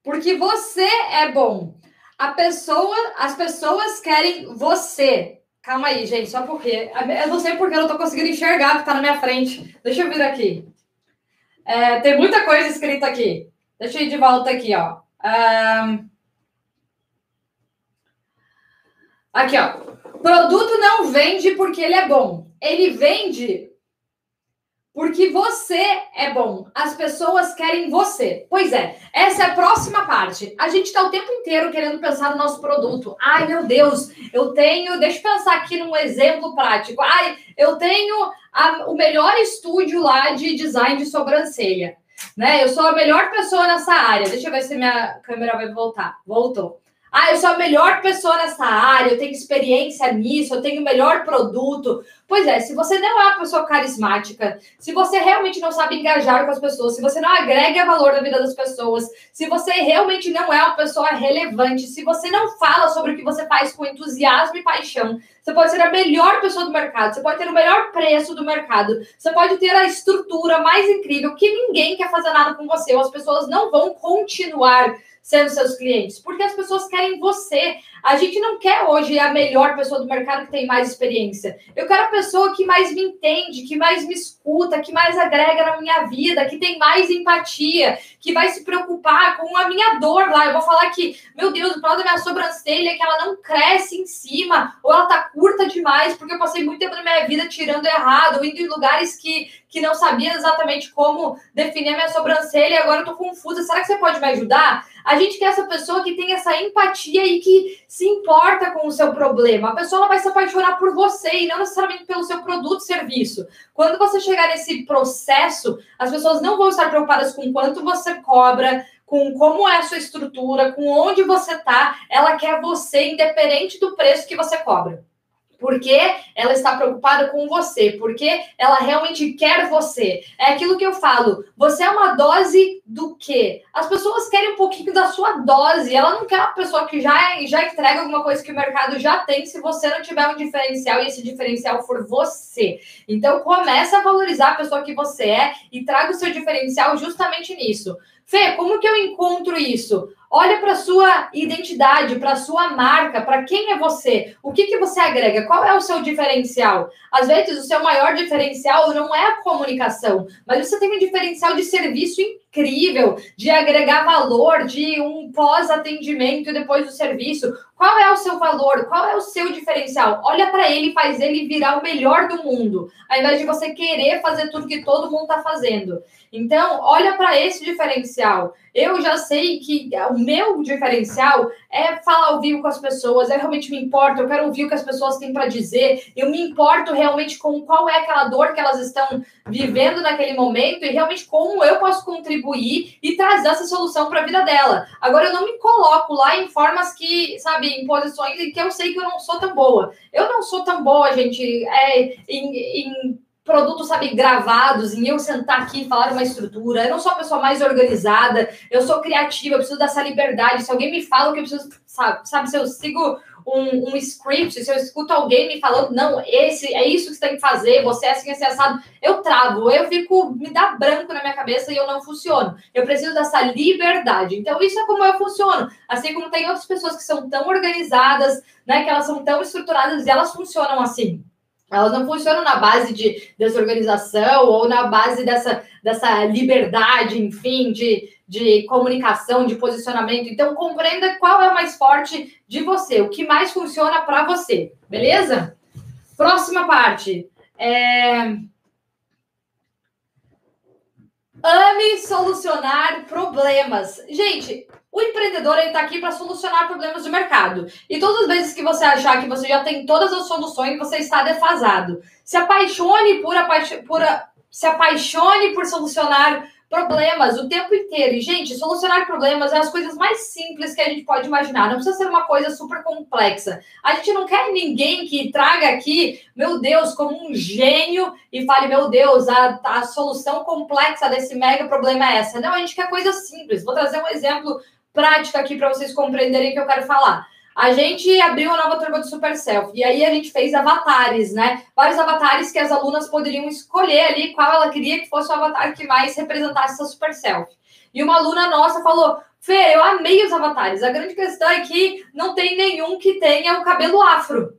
Speaker 1: porque você é bom. A pessoa, as pessoas querem você. Calma aí, gente, só porque. Eu não sei porque eu não tô conseguindo enxergar o que tá na minha frente. Deixa eu vir aqui. É, tem muita coisa escrita aqui. Deixa eu ir de volta aqui, ó. Aqui, ó. Produto não vende porque ele é bom. Ele vende porque você é bom. As pessoas querem você. Pois é, essa é a próxima parte. A gente está o tempo inteiro querendo pensar no nosso produto. Ai, meu Deus, eu tenho. Deixa eu pensar aqui num exemplo prático. Ai, eu tenho a, o melhor estúdio lá de design de sobrancelha. Né? Eu sou a melhor pessoa nessa área. Deixa eu ver se minha câmera vai voltar. Voltou. Ah, eu sou a melhor pessoa nessa área, eu tenho experiência nisso, eu tenho o melhor produto. Pois é, se você não é uma pessoa carismática, se você realmente não sabe engajar com as pessoas, se você não agrega valor na vida das pessoas, se você realmente não é uma pessoa relevante, se você não fala sobre o que você faz com entusiasmo e paixão, você pode ser a melhor pessoa do mercado, você pode ter o melhor preço do mercado, você pode ter a estrutura mais incrível que ninguém quer fazer nada com você, ou as pessoas não vão continuar sendo seus clientes? Porque as pessoas querem você. A gente não quer hoje a melhor pessoa do mercado que tem mais experiência. Eu quero a pessoa que mais me entende, que mais me escuta, que mais agrega na minha vida, que tem mais empatia, que vai se preocupar com a minha dor lá. Eu vou falar que, meu Deus, o problema da minha sobrancelha é que ela não cresce em cima, ou ela tá curta demais, porque eu passei muito tempo na minha vida tirando errado, indo em lugares que, que não sabia exatamente como definir a minha sobrancelha e agora eu tô confusa. Será que você pode me ajudar? A gente quer essa pessoa que tem essa empatia e que se importa com o seu problema. A pessoa vai se apaixonar por você e não necessariamente pelo seu produto serviço. Quando você chegar nesse processo, as pessoas não vão estar preocupadas com quanto você cobra, com como é a sua estrutura, com onde você está. Ela quer você, independente do preço que você cobra porque ela está preocupada com você, porque ela realmente quer você. É aquilo que eu falo. Você é uma dose do quê? As pessoas querem um pouquinho da sua dose. Ela não quer uma pessoa que já, já entrega alguma coisa que o mercado já tem se você não tiver um diferencial e esse diferencial for você. Então começa a valorizar a pessoa que você é e traga o seu diferencial justamente nisso. Fê, como que eu encontro isso? Olha para sua identidade, para sua marca, para quem é você, o que, que você agrega, qual é o seu diferencial. Às vezes, o seu maior diferencial não é a comunicação, mas você tem um diferencial de serviço incrível, de agregar valor, de um pós-atendimento depois do serviço. Qual é o seu valor? Qual é o seu diferencial? Olha para ele e faz ele virar o melhor do mundo, ao invés de você querer fazer tudo que todo mundo está fazendo. Então, olha para esse diferencial. Eu já sei que o meu diferencial é falar ao vivo com as pessoas, eu realmente me importo, eu quero ouvir o que as pessoas têm para dizer, eu me importo realmente com qual é aquela dor que elas estão vivendo naquele momento e realmente como eu posso contribuir e trazer essa solução para a vida dela. Agora, eu não me coloco lá em formas que, sabe, em posições em que eu sei que eu não sou tão boa. Eu não sou tão boa, gente, é, em, em produtos, sabe, gravados, em eu sentar aqui e falar uma estrutura. Eu não sou a pessoa mais organizada, eu sou criativa, eu preciso dessa liberdade. Se alguém me fala o que eu preciso, sabe, sabe se eu sigo um, um, script, se eu escuto alguém me falando, não, esse é isso que você tem que fazer, você é assim, assim, assado, eu travo, eu fico, me dá branco na minha cabeça e eu não funciono. Eu preciso dessa liberdade. Então, isso é como eu funciono. Assim como tem outras pessoas que são tão organizadas, né, que elas são tão estruturadas e elas funcionam assim. Elas não funcionam na base de desorganização ou na base dessa, dessa liberdade, enfim, de, de comunicação, de posicionamento. Então, compreenda qual é o mais forte de você, o que mais funciona para você, beleza? Próxima parte. É... Ame solucionar problemas. Gente, o empreendedor está aqui para solucionar problemas do mercado. E todas as vezes que você achar que você já tem todas as soluções, você está defasado. Se apaixone por, apa por se apaixone por solucionar problemas o tempo inteiro. E, gente, solucionar problemas é as coisas mais simples que a gente pode imaginar. Não precisa ser uma coisa super complexa. A gente não quer ninguém que traga aqui, meu Deus, como um gênio e fale, meu Deus, a, a solução complexa desse mega problema é essa. Não, a gente quer coisa simples. Vou trazer um exemplo prático aqui para vocês compreenderem o que eu quero falar. A gente abriu uma nova turma do Super Self e aí a gente fez avatares, né? Vários avatares que as alunas poderiam escolher ali qual ela queria que fosse o avatar que mais representasse essa Super Self. E uma aluna nossa falou: Fê, eu amei os avatares. A grande questão é que não tem nenhum que tenha o cabelo afro.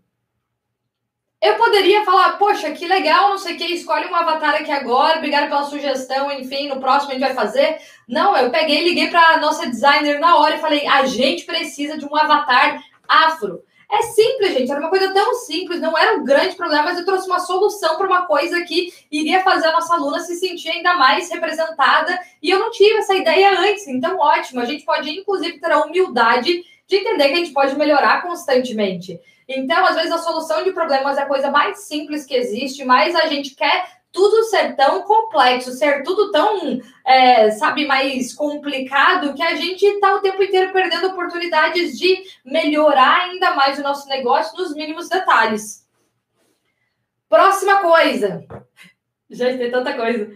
Speaker 1: Eu poderia falar, poxa, que legal, não sei o que, escolhe um avatar aqui agora, obrigado pela sugestão, enfim, no próximo a gente vai fazer. Não, eu peguei e liguei para a nossa designer na hora e falei, a gente precisa de um avatar afro. É simples, gente, era uma coisa tão simples, não era um grande problema, mas eu trouxe uma solução para uma coisa que iria fazer a nossa aluna se sentir ainda mais representada, e eu não tive essa ideia antes, então ótimo, a gente pode inclusive ter a humildade de entender que a gente pode melhorar constantemente. Então, às vezes, a solução de problemas é a coisa mais simples que existe, mas a gente quer tudo ser tão complexo, ser tudo tão, é, sabe, mais complicado, que a gente está o tempo inteiro perdendo oportunidades de melhorar ainda mais o nosso negócio nos mínimos detalhes. Próxima coisa. Já tem tanta coisa.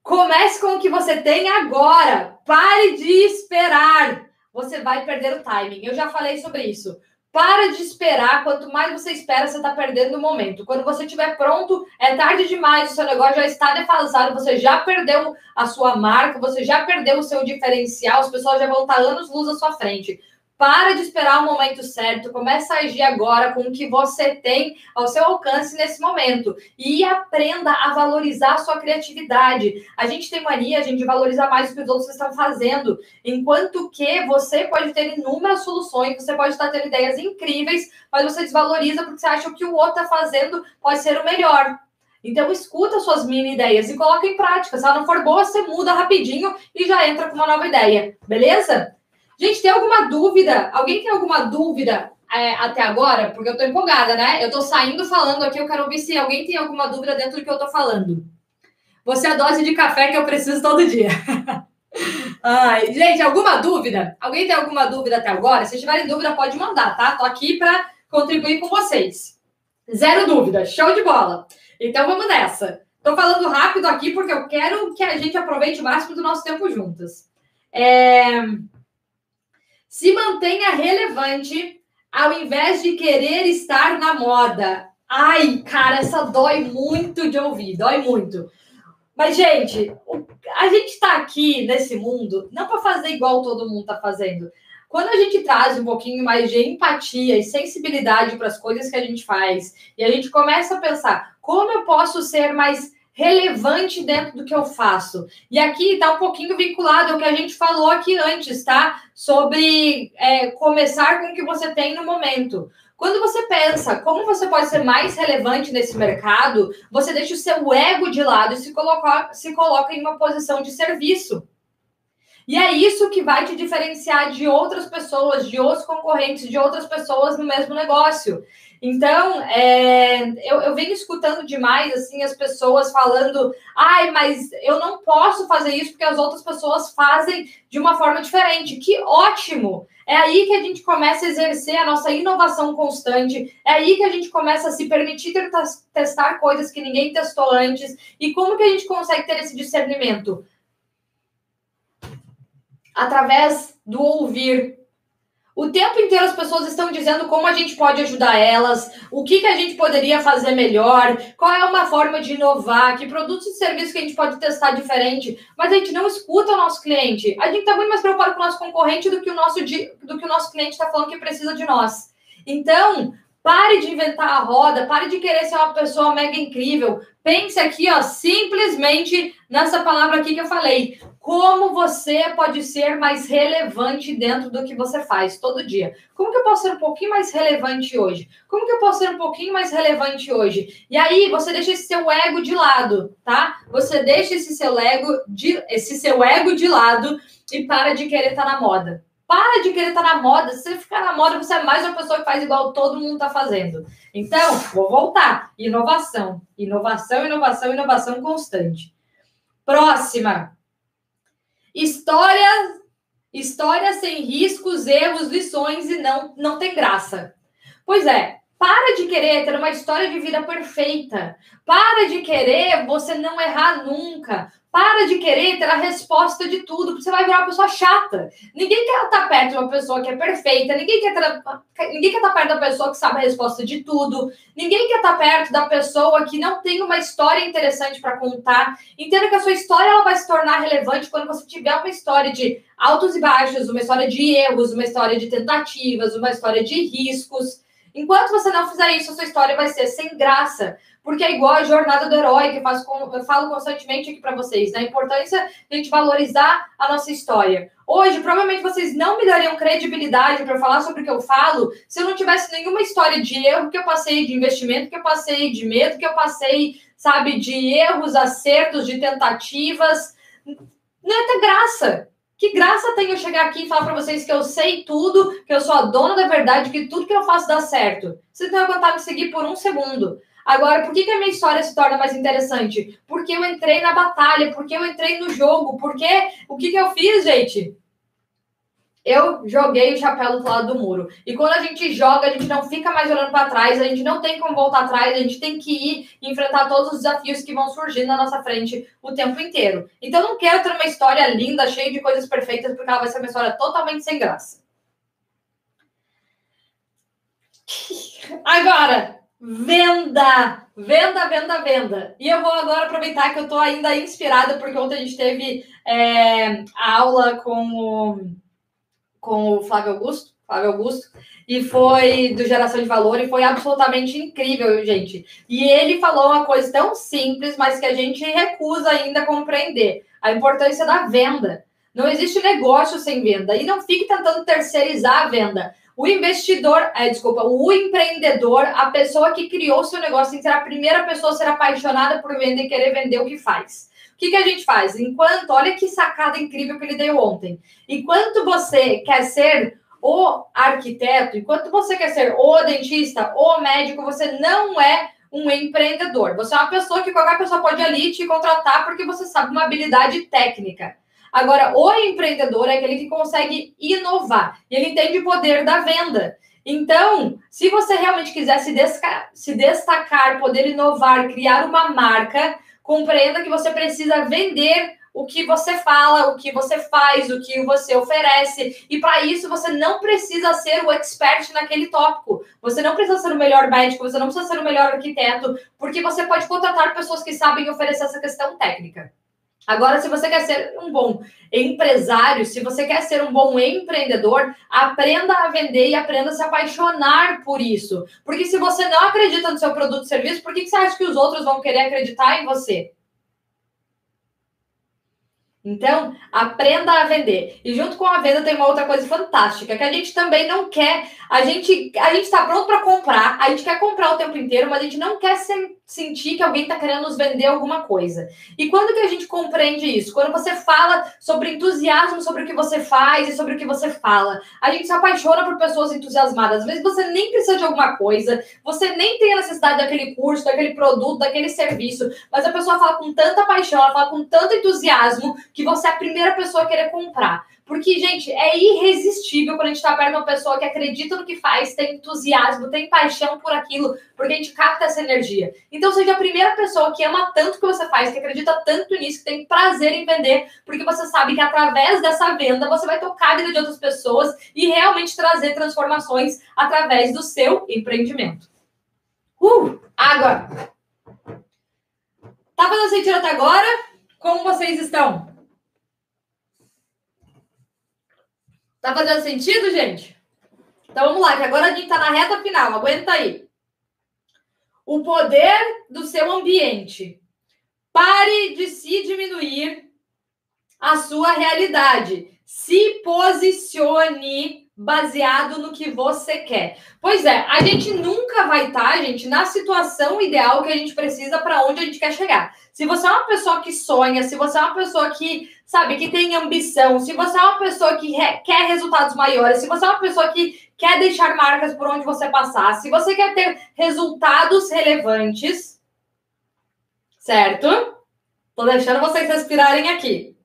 Speaker 1: Comece com o que você tem agora. Pare de esperar. Você vai perder o timing. Eu já falei sobre isso. Para de esperar. Quanto mais você espera, você está perdendo o momento. Quando você estiver pronto, é tarde demais. O seu negócio já está defasado. Você já perdeu a sua marca. Você já perdeu o seu diferencial. As pessoas já vão estar anos luz à sua frente. Para de esperar o momento certo, começa a agir agora com o que você tem ao seu alcance nesse momento e aprenda a valorizar a sua criatividade. A gente tem mania, a gente valoriza mais o que os outros estão fazendo, enquanto que você pode ter inúmeras soluções, você pode estar tendo ideias incríveis, mas você desvaloriza porque você acha que o que o outro está fazendo pode ser o melhor. Então, escuta suas mini ideias e coloca em prática. Se ela não for boa, você muda rapidinho e já entra com uma nova ideia. Beleza? Gente, tem alguma dúvida? Alguém tem alguma dúvida é, até agora? Porque eu tô empolgada, né? Eu tô saindo falando aqui, eu quero ouvir se alguém tem alguma dúvida dentro do que eu tô falando. Você é a dose de café que eu preciso todo dia. Ai, gente, alguma dúvida? Alguém tem alguma dúvida até agora? Se tiverem dúvida, pode mandar, tá? Tô aqui para contribuir com vocês. Zero dúvida, show de bola. Então vamos nessa. Tô falando rápido aqui porque eu quero que a gente aproveite o máximo do nosso tempo juntas. É se mantenha relevante ao invés de querer estar na moda. Ai, cara, essa dói muito de ouvir, dói muito. Mas, gente, a gente está aqui nesse mundo não para fazer igual todo mundo está fazendo. Quando a gente traz um pouquinho mais de empatia e sensibilidade para as coisas que a gente faz, e a gente começa a pensar como eu posso ser mais relevante dentro do que eu faço. E aqui está um pouquinho vinculado ao que a gente falou aqui antes, tá? Sobre é, começar com o que você tem no momento. Quando você pensa como você pode ser mais relevante nesse mercado, você deixa o seu ego de lado e se coloca, se coloca em uma posição de serviço. E é isso que vai te diferenciar de outras pessoas, de outros concorrentes, de outras pessoas no mesmo negócio. Então, é, eu, eu venho escutando demais assim as pessoas falando, ai, mas eu não posso fazer isso porque as outras pessoas fazem de uma forma diferente. Que ótimo! É aí que a gente começa a exercer a nossa inovação constante, é aí que a gente começa a se permitir testar coisas que ninguém testou antes. E como que a gente consegue ter esse discernimento? Através do ouvir, o tempo inteiro as pessoas estão dizendo como a gente pode ajudar elas, o que, que a gente poderia fazer melhor, qual é uma forma de inovar, que produtos e serviços que a gente pode testar diferente, mas a gente não escuta o nosso cliente. A gente está muito mais preocupado com o nosso concorrente do que o nosso, do que o nosso cliente está falando que precisa de nós. Então, pare de inventar a roda, pare de querer ser uma pessoa mega incrível. Pense aqui, ó, simplesmente nessa palavra aqui que eu falei como você pode ser mais relevante dentro do que você faz todo dia. Como que eu posso ser um pouquinho mais relevante hoje? Como que eu posso ser um pouquinho mais relevante hoje? E aí você deixa esse seu ego de lado, tá? Você deixa esse seu ego de esse seu ego de lado e para de querer estar tá na moda. Para de querer estar na moda. Se você ficar na moda, você é mais uma pessoa que faz igual todo mundo está fazendo. Então, vou voltar. Inovação, inovação, inovação, inovação constante. Próxima. História, história sem riscos, erros, lições e não, não tem graça. Pois é, para de querer ter uma história de vida perfeita. Para de querer você não errar nunca. Para de querer ter a resposta de tudo, porque você vai virar uma pessoa chata. Ninguém quer estar perto de uma pessoa que é perfeita, ninguém quer, ter, ninguém quer estar perto da pessoa que sabe a resposta de tudo, ninguém quer estar perto da pessoa que não tem uma história interessante para contar. Entenda que a sua história ela vai se tornar relevante quando você tiver uma história de altos e baixos, uma história de erros, uma história de tentativas, uma história de riscos. Enquanto você não fizer isso, a sua história vai ser sem graça, porque é igual a jornada do herói, que eu, faço, eu falo constantemente aqui para vocês, da importância de a gente valorizar a nossa história. Hoje, provavelmente vocês não me dariam credibilidade para falar sobre o que eu falo se eu não tivesse nenhuma história de erro que eu passei, de investimento que eu passei, de medo que eu passei, sabe, de erros, acertos, de tentativas. Não é ter graça. Que graça tem eu chegar aqui e falar para vocês que eu sei tudo, que eu sou a dona da verdade, que tudo que eu faço dá certo? Vocês não vão aguentar me seguir por um segundo. Agora, por que, que a minha história se torna mais interessante? Porque eu entrei na batalha, porque eu entrei no jogo, porque o que, que eu fiz, gente? eu joguei o chapéu do outro lado do muro. E quando a gente joga, a gente não fica mais olhando para trás, a gente não tem como voltar atrás, a gente tem que ir enfrentar todos os desafios que vão surgindo na nossa frente o tempo inteiro. Então, eu não quero ter uma história linda, cheia de coisas perfeitas, porque ela vai ser uma história totalmente sem graça. Agora, venda! Venda, venda, venda. E eu vou agora aproveitar que eu estou ainda inspirada, porque ontem a gente teve é, a aula com o com o Flávio Augusto, Flávio Augusto, e foi do Geração de Valor, e foi absolutamente incrível, gente. E ele falou uma coisa tão simples, mas que a gente recusa ainda compreender: a importância da venda. Não existe negócio sem venda. E não fique tentando terceirizar a venda. O investidor, é, desculpa, o empreendedor, a pessoa que criou seu negócio, tem que ser a primeira pessoa a ser apaixonada por vender e querer vender o que faz. O que, que a gente faz? Enquanto, olha que sacada incrível que ele deu ontem. Enquanto você quer ser o arquiteto, enquanto você quer ser o dentista, o médico, você não é um empreendedor. Você é uma pessoa que qualquer pessoa pode ali te contratar porque você sabe uma habilidade técnica. Agora, o empreendedor é aquele que consegue inovar e ele entende o poder da venda. Então, se você realmente quiser se, se destacar, poder inovar, criar uma marca, compreenda que você precisa vender o que você fala, o que você faz, o que você oferece. E para isso você não precisa ser o expert naquele tópico. Você não precisa ser o melhor médico, você não precisa ser o melhor arquiteto, porque você pode contratar pessoas que sabem oferecer essa questão técnica. Agora, se você quer ser um bom empresário, se você quer ser um bom empreendedor, aprenda a vender e aprenda a se apaixonar por isso. Porque se você não acredita no seu produto ou serviço, por que você acha que os outros vão querer acreditar em você? Então, aprenda a vender. E junto com a venda tem uma outra coisa fantástica, que a gente também não quer, a gente a gente está pronto para comprar, a gente quer comprar o tempo inteiro, mas a gente não quer ser sentir que alguém está querendo nos vender alguma coisa. E quando que a gente compreende isso? Quando você fala sobre entusiasmo sobre o que você faz e sobre o que você fala. A gente se apaixona por pessoas entusiasmadas. Às vezes você nem precisa de alguma coisa, você nem tem a necessidade daquele curso, daquele produto, daquele serviço, mas a pessoa fala com tanta paixão, ela fala com tanto entusiasmo que você é a primeira pessoa a querer comprar. Porque, gente, é irresistível quando a gente está perto de uma pessoa que acredita no que faz, tem entusiasmo, tem paixão por aquilo, porque a gente capta essa energia. Então, seja a primeira pessoa que ama tanto o que você faz, que acredita tanto nisso, que tem prazer em vender, porque você sabe que através dessa venda você vai tocar a vida de outras pessoas e realmente trazer transformações através do seu empreendimento. Uh, água! Tá fazendo sentido até agora? Como vocês estão? Tá fazendo sentido, gente? Então vamos lá, que agora a gente tá na reta final. Aguenta aí. O poder do seu ambiente. Pare de se diminuir a sua realidade. Se posicione baseado no que você quer. Pois é, a gente nunca vai estar, tá, gente, na situação ideal que a gente precisa para onde a gente quer chegar. Se você é uma pessoa que sonha, se você é uma pessoa que, sabe, que tem ambição, se você é uma pessoa que quer resultados maiores, se você é uma pessoa que quer deixar marcas por onde você passar, se você quer ter resultados relevantes, certo? Tô deixando vocês respirarem aqui.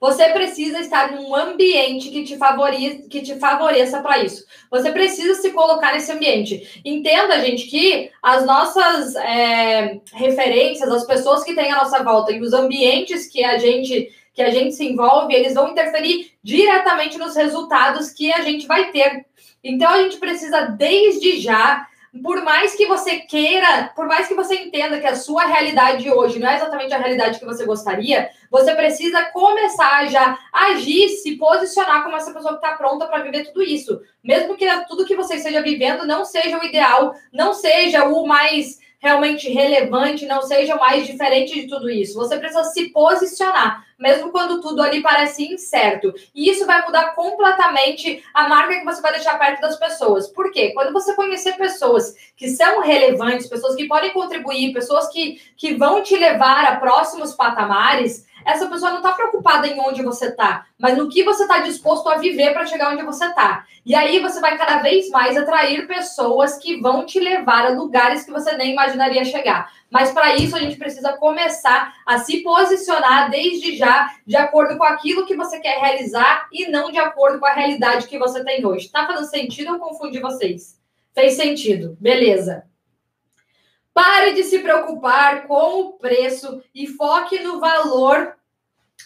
Speaker 1: Você precisa estar num ambiente que te, favorize, que te favoreça para isso. Você precisa se colocar nesse ambiente. Entenda, gente, que as nossas é, referências, as pessoas que têm à nossa volta e os ambientes que a gente que a gente se envolve, eles vão interferir diretamente nos resultados que a gente vai ter. Então a gente precisa desde já por mais que você queira, por mais que você entenda que a sua realidade hoje não é exatamente a realidade que você gostaria, você precisa começar já a agir, se posicionar como essa pessoa que está pronta para viver tudo isso. Mesmo que tudo que você esteja vivendo não seja o ideal, não seja o mais realmente relevante, não seja mais diferente de tudo isso. Você precisa se posicionar, mesmo quando tudo ali parece incerto. E isso vai mudar completamente a marca que você vai deixar perto das pessoas. Por quê? Quando você conhecer pessoas que são relevantes, pessoas que podem contribuir, pessoas que, que vão te levar a próximos patamares, essa pessoa não está preocupada em onde você está, mas no que você está disposto a viver para chegar onde você está. E aí você vai cada vez mais atrair pessoas que vão te levar a lugares que você nem imaginaria chegar. Mas para isso a gente precisa começar a se posicionar desde já de acordo com aquilo que você quer realizar e não de acordo com a realidade que você tem hoje. Está fazendo sentido ou confundi vocês? Fez sentido. Beleza. Pare de se preocupar com o preço e foque no valor,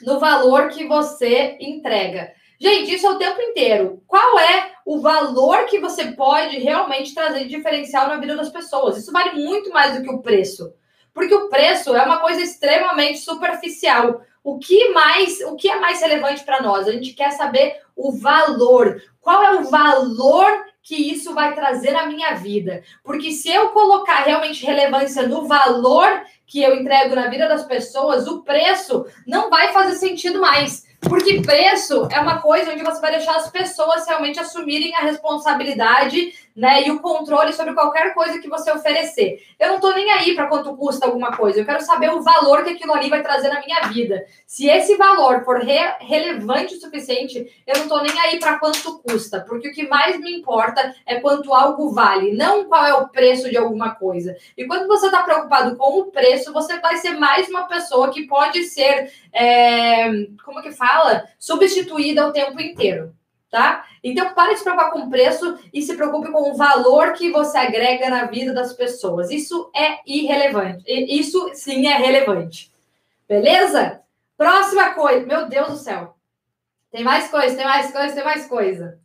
Speaker 1: no valor que você entrega. Gente, isso é o tempo inteiro. Qual é o valor que você pode realmente trazer de diferencial na vida das pessoas? Isso vale muito mais do que o preço. Porque o preço é uma coisa extremamente superficial. O que mais, o que é mais relevante para nós? A gente quer saber o valor. Qual é o valor que isso vai trazer na minha vida. Porque se eu colocar realmente relevância no valor que eu entrego na vida das pessoas, o preço não vai fazer sentido mais. Porque preço é uma coisa onde você vai deixar as pessoas realmente assumirem a responsabilidade né, e o controle sobre qualquer coisa que você oferecer. Eu não estou nem aí para quanto custa alguma coisa, eu quero saber o valor que aquilo ali vai trazer na minha vida. Se esse valor for re relevante o suficiente, eu não estou nem aí para quanto custa, porque o que mais me importa é quanto algo vale, não qual é o preço de alguma coisa. E quando você está preocupado com o preço, você vai ser mais uma pessoa que pode ser, é, como que fala, substituída o tempo inteiro tá? Então, pare de se preocupar com o preço e se preocupe com o valor que você agrega na vida das pessoas. Isso é irrelevante. Isso sim é relevante. Beleza? Próxima coisa. Meu Deus do céu. Tem mais coisa, tem mais coisa, tem mais coisa.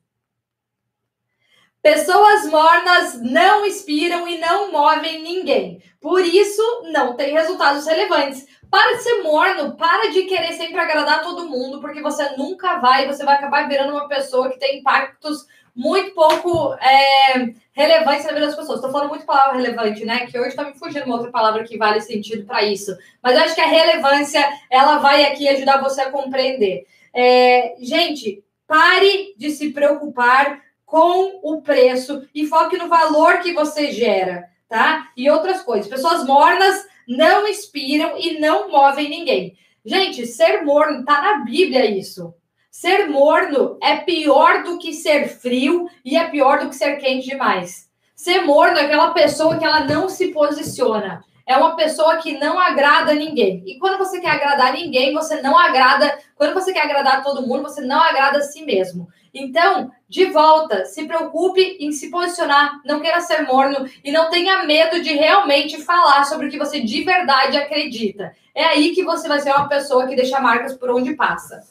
Speaker 1: Pessoas mornas não inspiram e não movem ninguém. Por isso, não tem resultados relevantes. Para de ser morno, para de querer sempre agradar todo mundo, porque você nunca vai, você vai acabar virando uma pessoa que tem impactos muito pouco é, relevantes na vida das pessoas. Estou falando muito palavra relevante, né? Que hoje está me fugindo uma outra palavra que vale sentido para isso. Mas eu acho que a relevância, ela vai aqui ajudar você a compreender. É, gente, pare de se preocupar com o preço e foque no valor que você gera, tá? E outras coisas. Pessoas mornas não inspiram e não movem ninguém. Gente, ser morno tá na Bíblia isso. Ser morno é pior do que ser frio e é pior do que ser quente demais. Ser morno é aquela pessoa que ela não se posiciona. É uma pessoa que não agrada ninguém. E quando você quer agradar ninguém, você não agrada. Quando você quer agradar todo mundo, você não agrada a si mesmo. Então, de volta, se preocupe em se posicionar, não queira ser morno e não tenha medo de realmente falar sobre o que você de verdade acredita. É aí que você vai ser uma pessoa que deixa marcas por onde passa.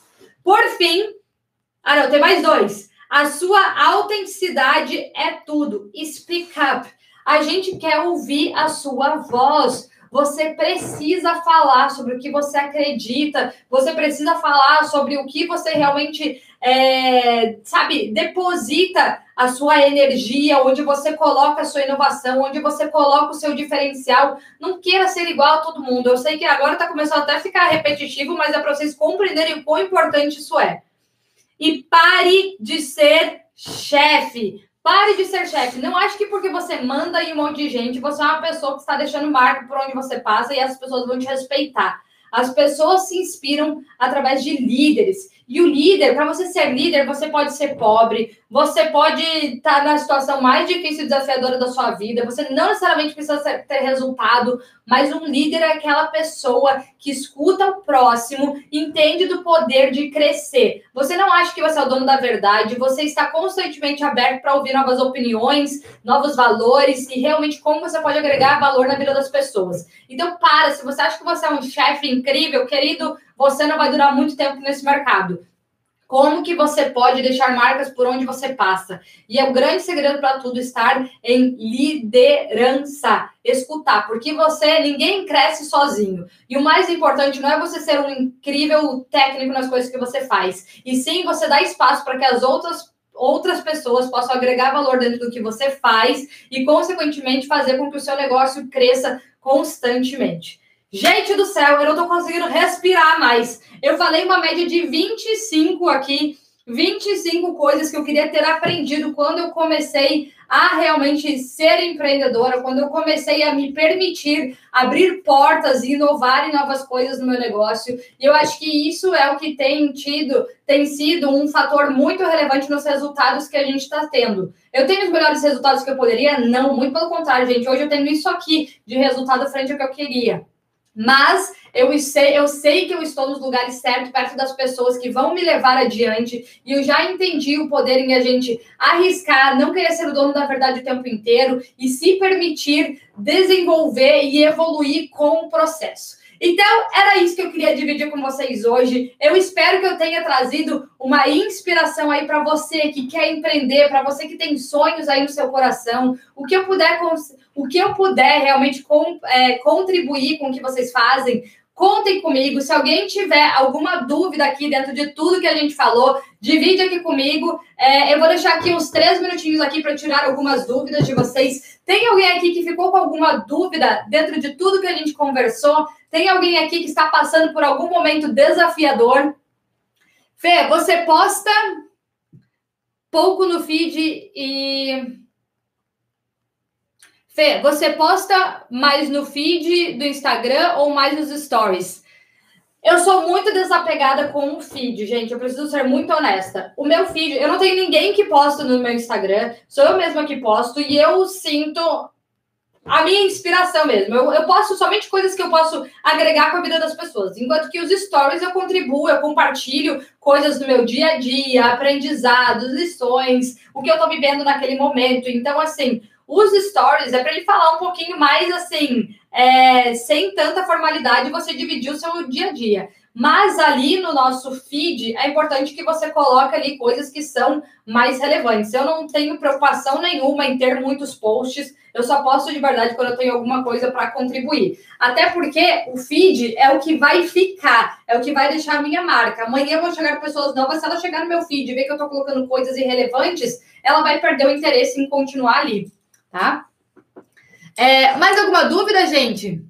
Speaker 1: Por fim, ah não, tem mais dois. A sua autenticidade é tudo. Speak up. A gente quer ouvir a sua voz. Você precisa falar sobre o que você acredita, você precisa falar sobre o que você realmente, é, sabe, deposita a sua energia, onde você coloca a sua inovação, onde você coloca o seu diferencial. Não queira ser igual a todo mundo. Eu sei que agora está começando até a ficar repetitivo, mas é para vocês compreenderem o quão importante isso é. E pare de ser chefe. Pare de ser chefe. Não acho que porque você manda em um monte de gente, você é uma pessoa que está deixando marco por onde você passa e as pessoas vão te respeitar. As pessoas se inspiram através de líderes. E o líder, para você ser líder, você pode ser pobre, você pode estar na situação mais difícil e desafiadora da sua vida, você não necessariamente precisa ter resultado, mas um líder é aquela pessoa que escuta o próximo, entende do poder de crescer. Você não acha que você é o dono da verdade, você está constantemente aberto para ouvir novas opiniões, novos valores e realmente como você pode agregar valor na vida das pessoas. Então, para, se você acha que você é um chefe incrível, querido, você não vai durar muito tempo nesse mercado. Como que você pode deixar marcas por onde você passa? E é o grande segredo para tudo estar em liderança, escutar, porque você ninguém cresce sozinho. E o mais importante não é você ser um incrível técnico nas coisas que você faz, e sim você dar espaço para que as outras outras pessoas possam agregar valor dentro do que você faz e consequentemente fazer com que o seu negócio cresça constantemente. Gente do céu, eu não tô conseguindo respirar mais. Eu falei uma média de 25 aqui, 25 coisas que eu queria ter aprendido quando eu comecei a realmente ser empreendedora, quando eu comecei a me permitir abrir portas e inovar em novas coisas no meu negócio. E eu acho que isso é o que tem tido, tem sido um fator muito relevante nos resultados que a gente está tendo. Eu tenho os melhores resultados que eu poderia? Não, muito pelo contrário, gente. Hoje eu tenho isso aqui de resultado frente ao que eu queria mas eu sei, eu sei que eu estou nos lugares certos, perto das pessoas que vão me levar adiante, e eu já entendi o poder em a gente arriscar, não querer ser o dono da verdade o tempo inteiro e se permitir desenvolver e evoluir com o processo. Então, era isso que eu queria dividir com vocês hoje. Eu espero que eu tenha trazido uma inspiração aí para você que quer empreender, para você que tem sonhos aí no seu coração. O que eu puder, o que eu puder realmente com, é, contribuir com o que vocês fazem, Contem comigo. Se alguém tiver alguma dúvida aqui dentro de tudo que a gente falou, divide aqui comigo. É, eu vou deixar aqui uns três minutinhos aqui para tirar algumas dúvidas de vocês. Tem alguém aqui que ficou com alguma dúvida dentro de tudo que a gente conversou? Tem alguém aqui que está passando por algum momento desafiador? Fê, você posta pouco no feed e Fê, você posta mais no feed do Instagram ou mais nos stories? Eu sou muito desapegada com o feed, gente. Eu preciso ser muito honesta. O meu feed, eu não tenho ninguém que posta no meu Instagram, sou eu mesma que posto e eu sinto a minha inspiração mesmo. Eu, eu posto somente coisas que eu posso agregar com a vida das pessoas. Enquanto que os stories eu contribuo, eu compartilho coisas do meu dia a dia, aprendizados, lições, o que eu tô vivendo naquele momento. Então, assim, os stories é para ele falar um pouquinho mais assim, é, sem tanta formalidade, você dividir o seu dia a dia. Mas ali no nosso feed é importante que você coloque ali coisas que são mais relevantes. Eu não tenho preocupação nenhuma em ter muitos posts, eu só posto de verdade quando eu tenho alguma coisa para contribuir. Até porque o feed é o que vai ficar, é o que vai deixar a minha marca. Amanhã vão chegar pessoas novas, se ela chegar no meu feed e ver que eu estou colocando coisas irrelevantes, ela vai perder o interesse em continuar ali tá? É, mais alguma dúvida, gente?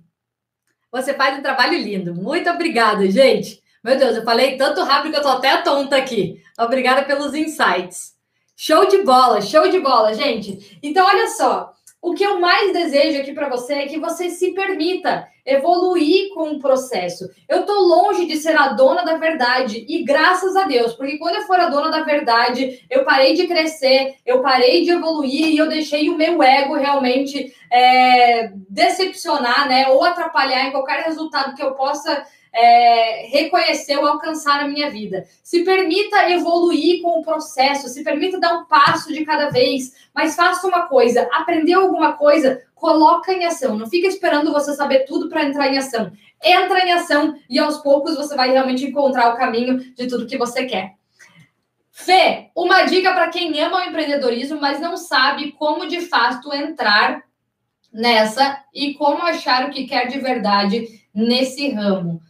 Speaker 1: Você faz um trabalho lindo. Muito obrigada, gente. Meu Deus, eu falei tanto rápido que eu tô até tonta aqui. Obrigada pelos insights. Show de bola, show de bola, gente. Então, olha só. O que eu mais desejo aqui para você é que você se permita evoluir com o processo. Eu estou longe de ser a dona da verdade e graças a Deus, porque quando eu for a dona da verdade, eu parei de crescer, eu parei de evoluir e eu deixei o meu ego realmente é, decepcionar, né, ou atrapalhar em qualquer resultado que eu possa é, reconhecer ou alcançar na minha vida. Se permita evoluir com o processo, se permita dar um passo de cada vez, mas faça uma coisa, aprendeu alguma coisa, coloca em ação. Não fica esperando você saber tudo para entrar em ação. Entra em ação e aos poucos você vai realmente encontrar o caminho de tudo que você quer. Fê, uma dica para quem ama o empreendedorismo, mas não sabe como de fato entrar nessa e como achar o que quer de verdade nesse ramo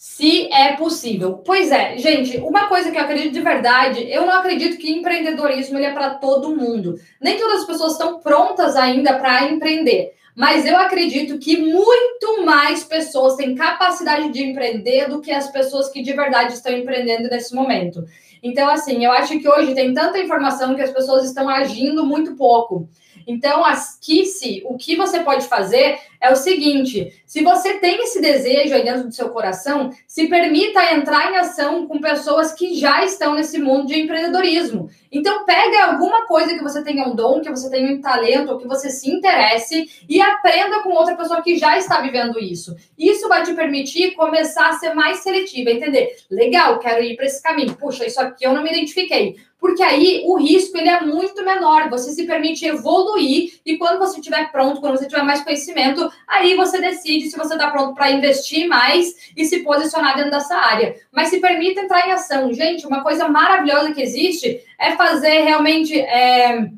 Speaker 1: se é possível. Pois é, gente, uma coisa que eu acredito de verdade, eu não acredito que empreendedorismo ele é para todo mundo. Nem todas as pessoas estão prontas ainda para empreender. Mas eu acredito que muito mais pessoas têm capacidade de empreender do que as pessoas que de verdade estão empreendendo nesse momento. Então, assim, eu acho que hoje tem tanta informação que as pessoas estão agindo muito pouco. Então, aqui, se o que você pode fazer é o seguinte: se você tem esse desejo aí dentro do seu coração, se permita entrar em ação com pessoas que já estão nesse mundo de empreendedorismo. Então, pega alguma coisa que você tenha um dom, que você tenha um talento, ou que você se interesse e aprenda com outra pessoa que já está vivendo isso. Isso vai te permitir começar a ser mais seletiva, entender? Legal, quero ir para esse caminho. Puxa, isso aqui eu não me identifiquei porque aí o risco ele é muito menor, você se permite evoluir e quando você estiver pronto, quando você tiver mais conhecimento, aí você decide se você está pronto para investir mais e se posicionar dentro dessa área. Mas se permita entrar em ação. Gente, uma coisa maravilhosa que existe é fazer realmente é,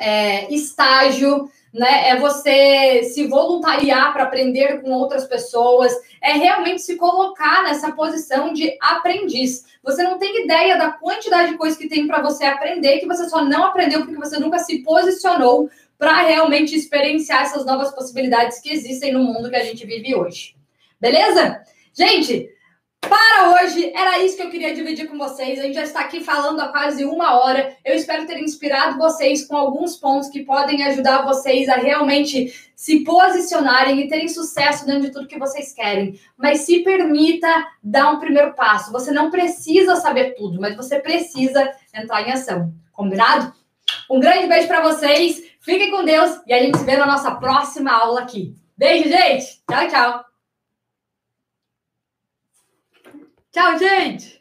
Speaker 1: é, estágio, né? É você se voluntariar para aprender com outras pessoas, é realmente se colocar nessa posição de aprendiz. Você não tem ideia da quantidade de coisas que tem para você aprender que você só não aprendeu porque você nunca se posicionou para realmente experienciar essas novas possibilidades que existem no mundo que a gente vive hoje. Beleza? Gente, para hoje, era isso que eu queria dividir com vocês. A gente já está aqui falando há quase uma hora. Eu espero ter inspirado vocês com alguns pontos que podem ajudar vocês a realmente se posicionarem e terem sucesso dentro de tudo que vocês querem. Mas se permita dar um primeiro passo. Você não precisa saber tudo, mas você precisa entrar em ação. Combinado? Um grande beijo para vocês. Fiquem com Deus e a gente se vê na nossa próxima aula aqui. Beijo, gente. Tchau, tchau. Tchau, gente!